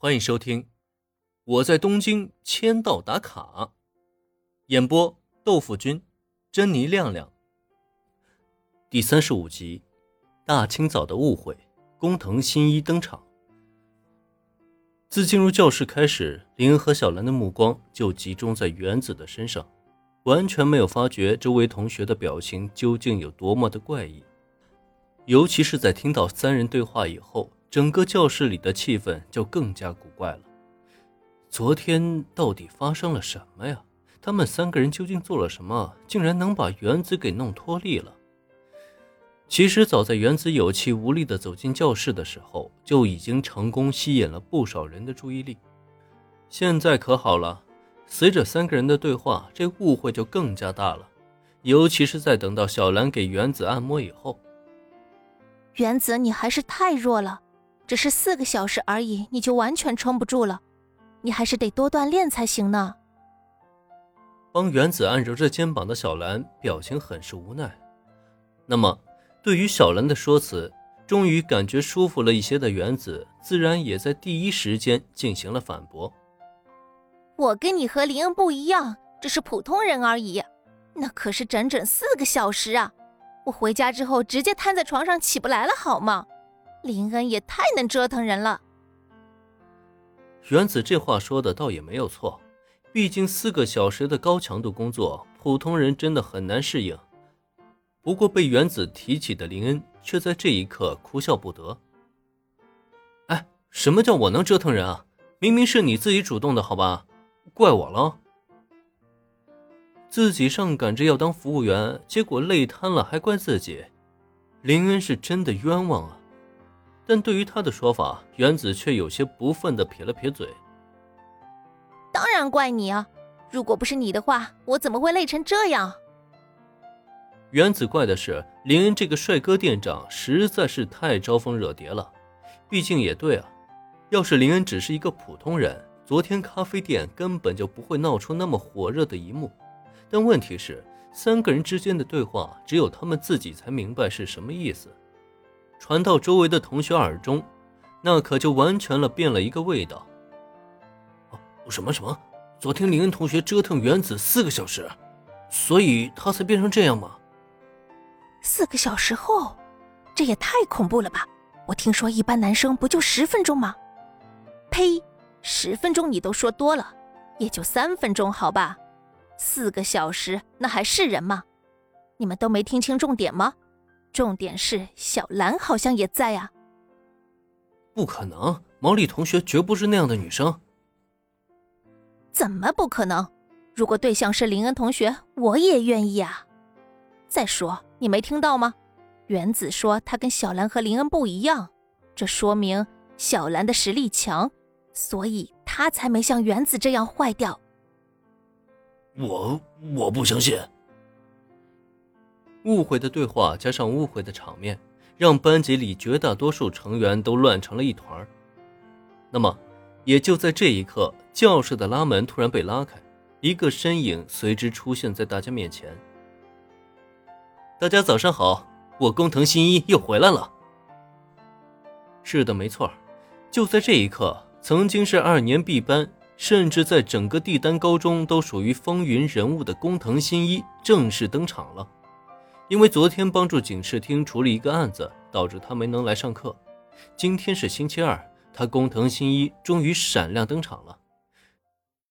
欢迎收听《我在东京签到打卡》，演播豆腐君、珍妮亮亮。第三十五集，大清早的误会，工藤新一登场。自进入教室开始，林恩和小兰的目光就集中在原子的身上，完全没有发觉周围同学的表情究竟有多么的怪异，尤其是在听到三人对话以后。整个教室里的气氛就更加古怪了。昨天到底发生了什么呀？他们三个人究竟做了什么，竟然能把原子给弄脱力了？其实早在原子有气无力地走进教室的时候，就已经成功吸引了不少人的注意力。现在可好了，随着三个人的对话，这误会就更加大了。尤其是在等到小兰给原子按摩以后，原子，你还是太弱了。只是四个小时而已，你就完全撑不住了，你还是得多锻炼才行呢。帮原子按揉着肩膀的小兰表情很是无奈。那么，对于小兰的说辞，终于感觉舒服了一些的原子，自然也在第一时间进行了反驳。我跟你和林恩不一样，只是普通人而已，那可是整整四个小时啊！我回家之后直接瘫在床上起不来了，好吗？林恩也太能折腾人了。原子这话说的倒也没有错，毕竟四个小时的高强度工作，普通人真的很难适应。不过被原子提起的林恩却在这一刻哭笑不得。哎，什么叫我能折腾人啊？明明是你自己主动的，好吧？怪我了。自己上赶着要当服务员，结果累瘫了，还怪自己。林恩是真的冤枉啊！但对于他的说法，原子却有些不忿的撇了撇嘴。当然怪你啊！如果不是你的话，我怎么会累成这样？原子怪的是林恩这个帅哥店长实在是太招蜂惹蝶了。毕竟也对啊，要是林恩只是一个普通人，昨天咖啡店根本就不会闹出那么火热的一幕。但问题是，三个人之间的对话，只有他们自己才明白是什么意思。传到周围的同学耳中，那可就完全了变了一个味道。什么什么？昨天林恩同学折腾原子四个小时，所以他才变成这样吗？四个小时后，这也太恐怖了吧！我听说一般男生不就十分钟吗？呸！十分钟你都说多了，也就三分钟好吧？四个小时那还是人吗？你们都没听清重点吗？重点是小兰好像也在啊！不可能，毛利同学绝不是那样的女生。怎么不可能？如果对象是林恩同学，我也愿意啊。再说，你没听到吗？原子说他跟小兰和林恩不一样，这说明小兰的实力强，所以他才没像原子这样坏掉。我我不相信。误会的对话加上误会的场面，让班级里绝大多数成员都乱成了一团那么，也就在这一刻，教室的拉门突然被拉开，一个身影随之出现在大家面前。大家早上好，我工藤新一又回来了。是的，没错，就在这一刻，曾经是二年 B 班，甚至在整个帝丹高中都属于风云人物的工藤新一正式登场了。因为昨天帮助警视厅处理一个案子，导致他没能来上课。今天是星期二，他工藤新一终于闪亮登场了。